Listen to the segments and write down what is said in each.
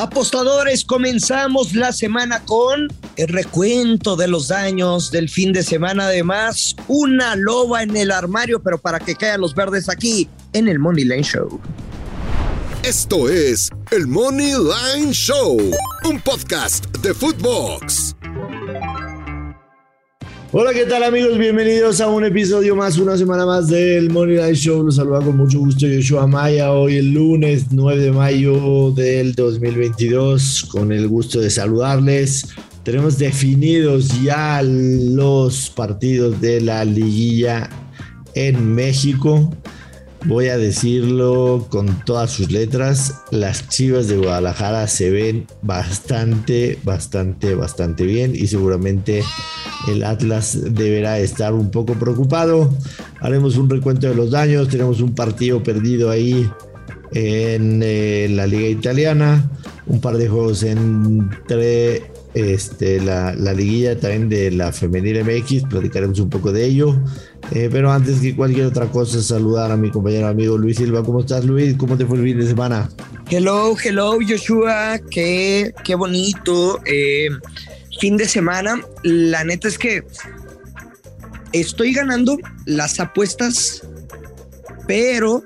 Apostadores, comenzamos la semana con el recuento de los daños del fin de semana. Además, una loba en el armario, pero para que caigan los verdes aquí en el Money Line Show. Esto es el Money Line Show, un podcast de Footbox. Hola, ¿qué tal amigos? Bienvenidos a un episodio más, una semana más del Money Line Show. Los saluda con mucho gusto Yoshua Maya. Hoy el lunes 9 de mayo del 2022. Con el gusto de saludarles. Tenemos definidos ya los partidos de la liguilla en México. Voy a decirlo con todas sus letras. Las Chivas de Guadalajara se ven bastante, bastante, bastante bien y seguramente el Atlas deberá estar un poco preocupado. Haremos un recuento de los daños. Tenemos un partido perdido ahí en eh, la liga italiana. Un par de juegos entre este, la, la, liguilla también de la femenil MX. Platicaremos un poco de ello. Eh, pero antes que cualquier otra cosa, saludar a mi compañero amigo Luis Silva. ¿Cómo estás, Luis? ¿Cómo te fue el fin de semana? Hello, hello, Joshua. Qué, qué bonito. Eh, fin de semana. La neta es que estoy ganando las apuestas, pero,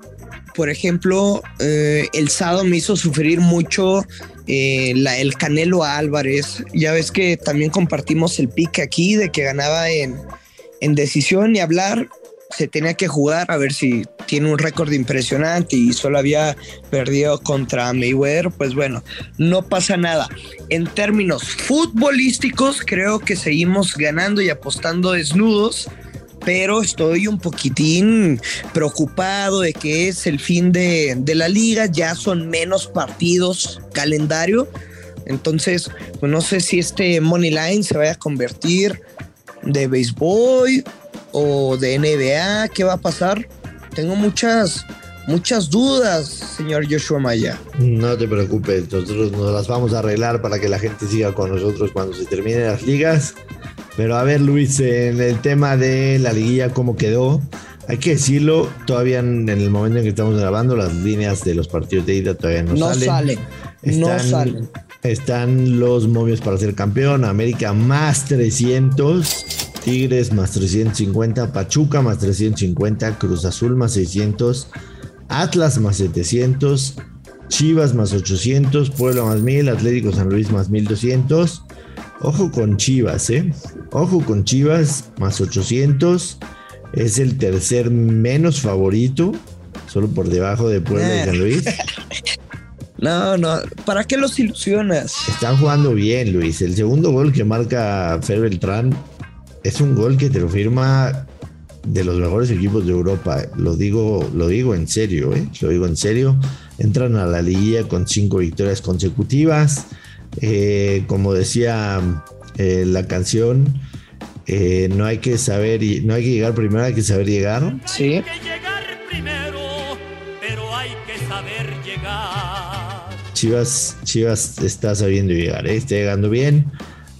por ejemplo, eh, el sábado me hizo sufrir mucho la, el Canelo Álvarez. Ya ves que también compartimos el pique aquí de que ganaba en en decisión y hablar se tenía que jugar a ver si tiene un récord impresionante y solo había perdido contra Mayweather, pues bueno, no pasa nada. En términos futbolísticos, creo que seguimos ganando y apostando desnudos, pero estoy un poquitín preocupado de que es el fin de, de la liga, ya son menos partidos calendario. Entonces, pues no sé si este Money Line se vaya a convertir de béisbol o de NBA? ¿Qué va a pasar? Tengo muchas, muchas dudas, señor Joshua Maya. No te preocupes, nosotros nos las vamos a arreglar para que la gente siga con nosotros cuando se terminen las ligas. Pero a ver, Luis, en el tema de la liguilla, ¿cómo quedó? Hay que decirlo, todavía en el momento en que estamos grabando, las líneas de los partidos de ida todavía no, no salen. no salen. Están los momios para ser campeón. América más 300. Tigres más 350. Pachuca más 350. Cruz Azul más 600. Atlas más 700. Chivas más 800. Puebla más 1000. Atlético San Luis más 1200. Ojo con Chivas, ¿eh? Ojo con Chivas más 800. Es el tercer menos favorito. Solo por debajo de Puebla y San Luis. No, no, ¿para qué los ilusionas? Están jugando bien, Luis. El segundo gol que marca Fer Beltrán es un gol que te lo firma de los mejores equipos de Europa. Lo digo, lo digo en serio, ¿eh? Lo digo en serio. Entran a la liguilla con cinco victorias consecutivas. Eh, como decía eh, la canción, eh, no hay que saber, no hay que llegar primero, hay que saber llegar. Sí. Chivas, Chivas está sabiendo llegar, ¿eh? está llegando bien.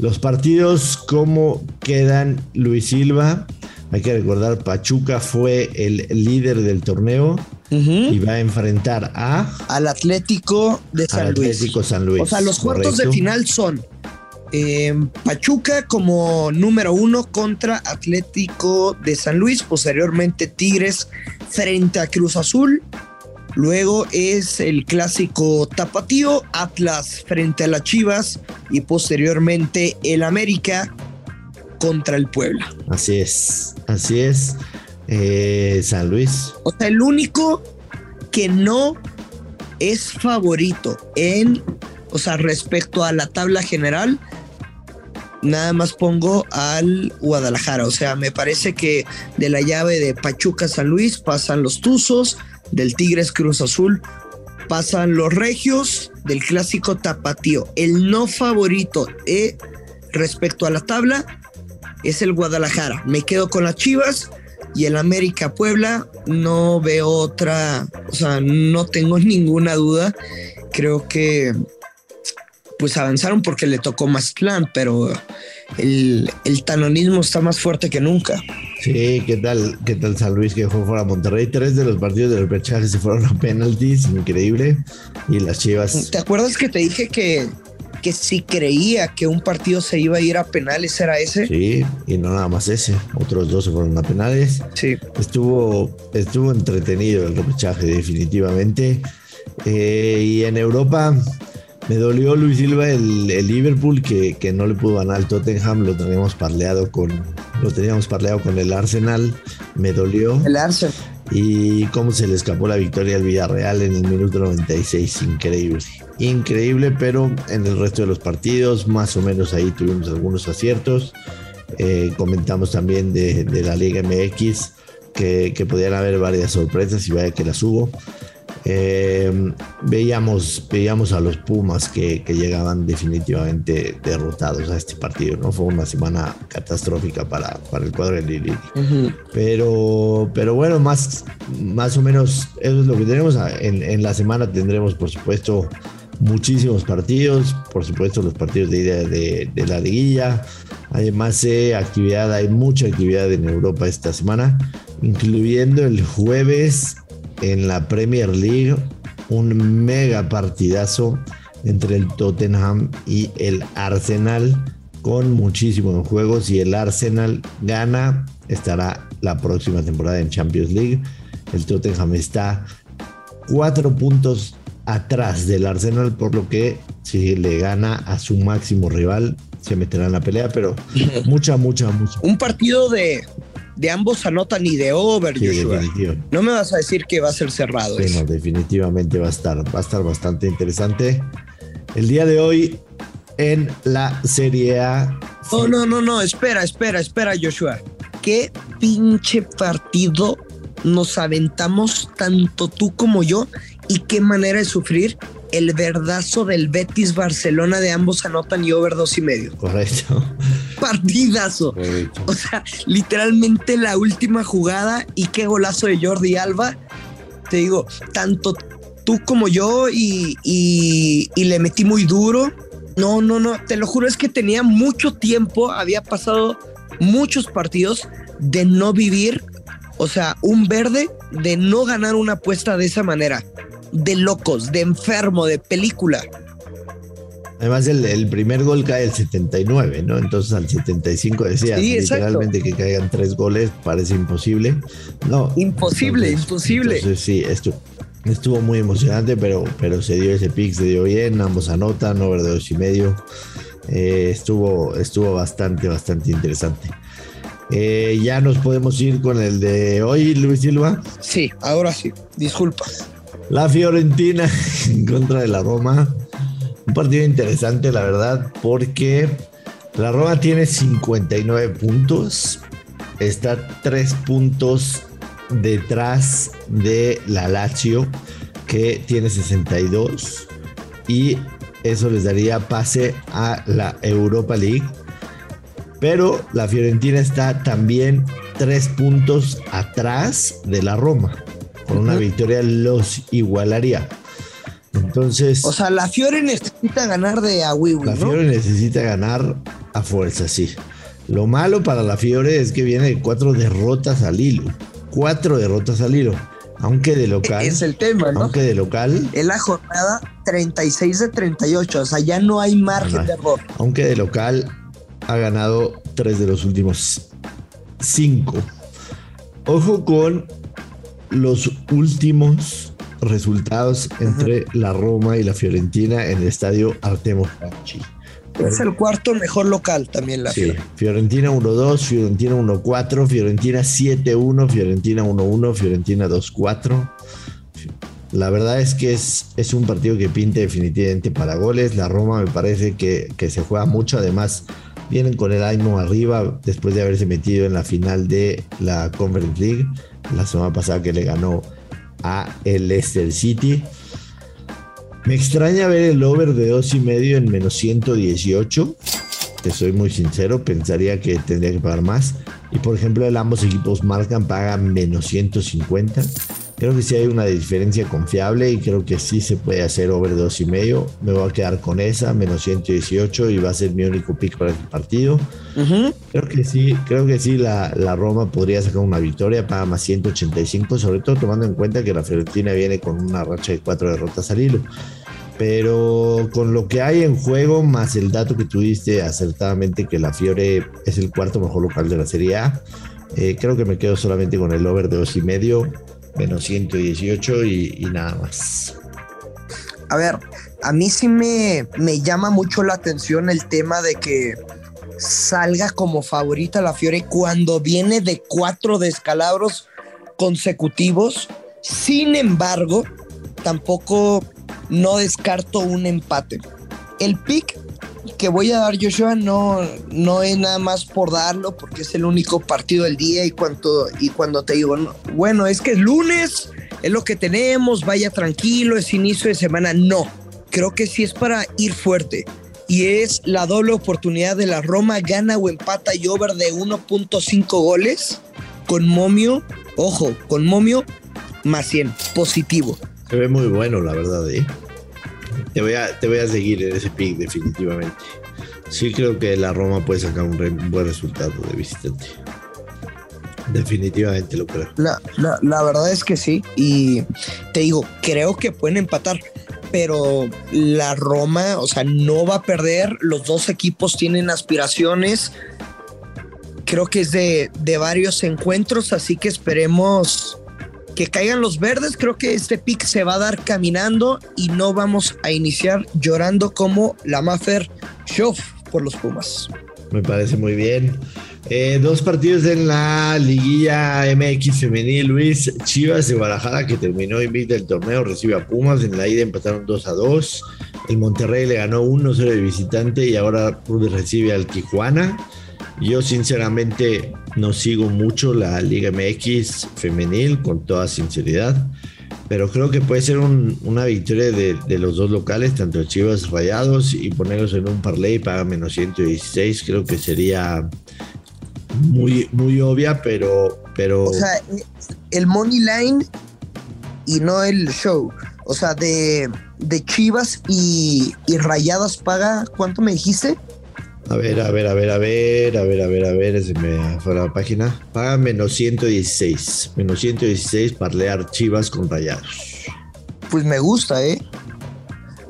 Los partidos, ¿cómo quedan Luis Silva? Hay que recordar, Pachuca fue el líder del torneo y va a enfrentar a... Al Atlético de San Luis. Atlético San Luis. O sea, los cuartos de final son eh, Pachuca como número uno contra Atlético de San Luis, posteriormente Tigres frente a Cruz Azul, Luego es el clásico tapatío, Atlas frente a las Chivas y posteriormente el América contra el Puebla. Así es, así es. Eh, San Luis. O sea, el único que no es favorito en, o sea, respecto a la tabla general, nada más pongo al Guadalajara. O sea, me parece que de la llave de Pachuca San Luis pasan los Tuzos, del Tigres Cruz Azul pasan los Regios del clásico Tapatío. El no favorito eh, respecto a la tabla es el Guadalajara. Me quedo con las Chivas y el América Puebla. No veo otra, o sea, no tengo ninguna duda. Creo que pues avanzaron porque le tocó más plan, pero el, el tanonismo está más fuerte que nunca. Sí, ¿qué tal, qué tal San Luis que dejó fuera a Monterrey? Tres de los partidos del repechaje se fueron a penaltis, increíble. Y las Chivas. ¿Te acuerdas que te dije que, que si creía que un partido se iba a ir a penales era ese? Sí, y no nada más ese. Otros dos se fueron a penales. Sí. Estuvo, estuvo entretenido el repechaje, definitivamente. Eh, y en Europa, me dolió Luis Silva el, Liverpool que, que, no le pudo ganar al Tottenham, lo teníamos parleado con lo teníamos parleado con el Arsenal, me dolió. El Arsenal. Y cómo se le escapó la victoria al Villarreal en el minuto 96, increíble. Increíble, pero en el resto de los partidos más o menos ahí tuvimos algunos aciertos. Eh, comentamos también de, la Liga MX que, que podían haber varias sorpresas y vaya que las hubo. Eh, veíamos, veíamos a los Pumas que, llegaban definitivamente derrotados a este partido, ¿no? Fue una semana catastrófica para, para el cuadro de Lili. pero, pero bueno, más, más o menos eso es lo que tenemos. En, en la semana tendremos, por supuesto, muchísimos partidos, por supuesto los partidos de ida de, de, la liguilla. Además, eh, actividad, hay mucha actividad en Europa esta semana, incluyendo el jueves en la Premier League, un mega partidazo entre el Tottenham y el Arsenal con muchísimos juegos. Si el Arsenal gana, estará la próxima temporada en Champions League. El Tottenham está cuatro puntos atrás del Arsenal, por lo que si le gana a su máximo rival, se meterá en la pelea, pero mucha, mucha, mucha. Un partido de de ambos anotan y de over, No me vas a decir que va a ser cerrado. Sí, definitivamente va a estar, va a estar bastante interesante. El día de hoy en la Serie A. Oh, no, no, no, espera, espera, espera, Joshua. Qué pinche partido nos aventamos tanto tú como yo y qué manera de sufrir el verdazo del Betis Barcelona de ambos anotan y over dos y medio. Correcto. Partidazo. O sea, literalmente la última jugada y qué golazo de Jordi Alba. Te digo, tanto tú como yo y, y, y le metí muy duro. No, no, no, te lo juro, es que tenía mucho tiempo, había pasado muchos partidos de no vivir, o sea, un verde de no ganar una apuesta de esa manera de locos, de enfermo, de película. Además, el, primer gol cae el 79, ¿no? Entonces al 75 decía literalmente que caigan tres goles, parece imposible. No. Imposible, imposible. Entonces sí, esto estuvo muy emocionante, pero, pero se dio ese pick, se dio bien, ambos anotan, over de dos y medio. Eh, estuvo, estuvo bastante, bastante interesante. Eh, ya nos podemos ir con el de hoy, Luis Silva. Sí, ahora sí, disculpa. La Fiorentina en contra de la Roma. Un partido interesante, la verdad, porque la Roma tiene 59 puntos. Está 3 puntos detrás de la Lazio, que tiene 62. Y eso les daría pase a la Europa League. Pero la Fiorentina está también 3 puntos atrás de la Roma. Con una victoria los igualaría. Entonces. O sea, la Fiore necesita ganar de a La Fiore necesita ganar a fuerza, sí. Lo malo para la Fiore es que viene de cuatro derrotas al hilo. Cuatro derrotas al hilo. Aunque de local. Es el tema, ¿no? Aunque de local. Es la jornada 36 de 38. O sea, ya no hay margen de error. Aunque de local ha ganado tres de los últimos cinco. Ojo con los últimos resultados entre la Roma y la Fiorentina en el estadio Artemo Franchi. Es el cuarto mejor local también la sí. Fiorentina 1-2, Fiorentina 1-4, Fiorentina 7-1, Fiorentina 1-1, Fiorentina 2-4. La verdad es que es, es un partido que pinta definitivamente para goles. La Roma me parece que, que se juega mucho. Además, vienen con el ánimo arriba después de haberse metido en la final de la Conference League la semana pasada que le ganó a el Leicester City. Me extraña ver el over de dos y medio en menos 118. Te soy muy sincero, pensaría que tendría que pagar más. Y por ejemplo, el ambos equipos marcan, pagan menos 150. Creo que sí hay una diferencia confiable y creo que sí se puede hacer over dos y medio. Me voy a quedar con esa, menos 118 y va a ser mi único pick para este partido. Creo que sí, creo que sí, la, la, Roma podría sacar una victoria, paga más 185, sobre todo tomando en cuenta que la Fiorentina viene con una racha de cuatro derrotas al hilo. Pero con lo que hay en juego, más el dato que tuviste acertadamente que la Fiore es el cuarto mejor local de la Serie A, eh, creo que me quedo solamente con el over de dos y medio menos 118 y, y nada más. A ver, a mí sí me, me llama mucho la atención el tema de que salga como favorita la Fiore cuando viene de cuatro descalabros consecutivos. Sin embargo, tampoco no descarto un empate. El pick que voy a dar Joshua no, no es nada más por darlo, porque es el único partido del día y cuando, y cuando te digo, bueno, es que es lunes, es lo que tenemos, vaya tranquilo, es inicio de semana. No, creo que sí es para ir fuerte. Y es la doble oportunidad de la Roma, gana o empata y over de 1.5 goles con momio, ojo, con momio más 100, positivo. Se ve muy bueno, la verdad, ¿eh? Te voy, a, te voy a seguir en ese pick definitivamente. Sí creo que la Roma puede sacar un, buen resultado de visitante. Definitivamente lo creo. La, la, verdad es que sí. Y te digo, creo que pueden empatar. Pero la Roma, o sea, no va a perder. Los dos equipos tienen aspiraciones. Creo que es de, de varios encuentros. Así que esperemos que caigan los verdes. Creo que este pick se va a dar caminando y no vamos a iniciar llorando como la Maffer Show por los Pumas. Me parece muy bien. Eh, dos partidos en la liguilla MX femenil, Luis. Chivas de Guadalajara, que terminó invicta el torneo, recibe a Pumas. En la ida empataron 2 a 2. El Monterrey le ganó 1-0 de visitante y ahora recibe al Tijuana. Yo sinceramente no sigo mucho la Liga MX femenil, con toda sinceridad, pero creo que puede ser una victoria de, los dos locales, tanto Chivas Rayados, y ponerlos en un parlay para menos 116, creo que sería muy, muy obvia, pero, pero... O sea, el money line y no el show. O sea, de, Chivas y, y Rayadas paga, ¿cuánto me dijiste? A ver, a ver, a ver, a ver, a ver, a ver, a ver, se me fue la página. Paga menos 116. Menos 116 parlear Chivas con Rayados. Pues me gusta, ¿eh?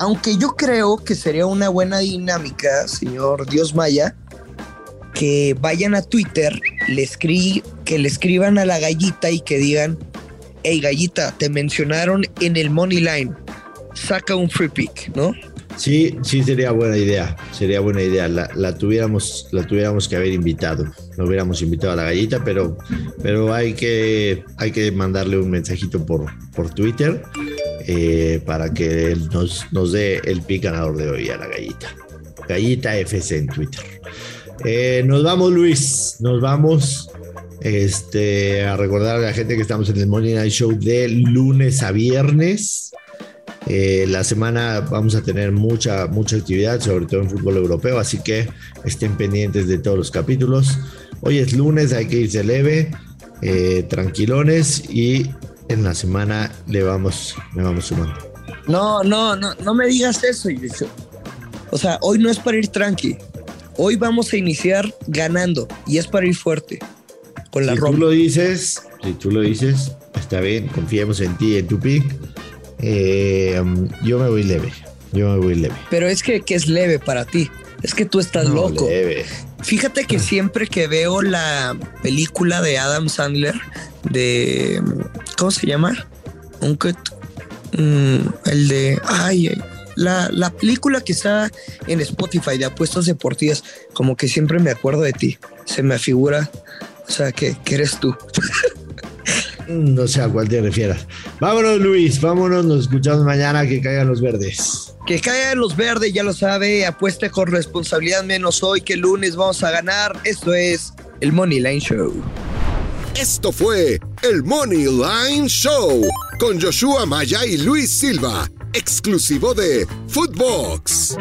Aunque yo creo que sería una buena dinámica, señor Dios Maya, que vayan a Twitter, le que le escriban a la gallita y que digan, hey gallita, te mencionaron en el Money Line, saca un free pick, ¿no? Sí, sí sería buena idea, sería buena idea. La, tuviéramos, la tuviéramos que haber invitado. No hubiéramos invitado a la gallita, pero, pero hay que, hay que mandarle un mensajito por, por Twitter eh, para que nos, nos dé el pick ganador de hoy a la gallita. Gallita FC en Twitter. Eh, nos vamos, Luis. Nos vamos. Este, a recordar a la gente que estamos en el Money Night Show de lunes a viernes. Eh, la semana vamos a tener mucha, mucha actividad, sobre todo en fútbol europeo, así que estén pendientes de todos los capítulos. Hoy es lunes, hay que irse leve, eh, tranquilones y en la semana le vamos, le vamos sumando. No, no, no, no me digas eso. O sea, hoy no es para ir tranqui. Hoy vamos a iniciar ganando y es para ir fuerte con la Si tú lo dices, si tú lo dices, está bien, confiemos en ti, en tu pick eh, yo me voy leve. Yo me voy leve. Pero es que, que es leve para ti. Es que tú estás loco. Fíjate que siempre que veo la película de Adam Sandler, de. ¿Cómo se llama? Un mm, el de. Ay, la, la, película que está en Spotify de apuestas deportivas, como que siempre me acuerdo de ti. Se me figura, o sea, que, que eres tú. No sé a cuál te refieras. Vámonos, Luis, vámonos, nos escuchamos mañana, que caigan los verdes. Que caigan los verdes, ya lo sabe, apueste con responsabilidad menos hoy, que el lunes vamos a ganar. Esto es el Money Line Show. Esto fue el Money Line Show con Joshua Maya y Luis Silva, exclusivo de Footbox.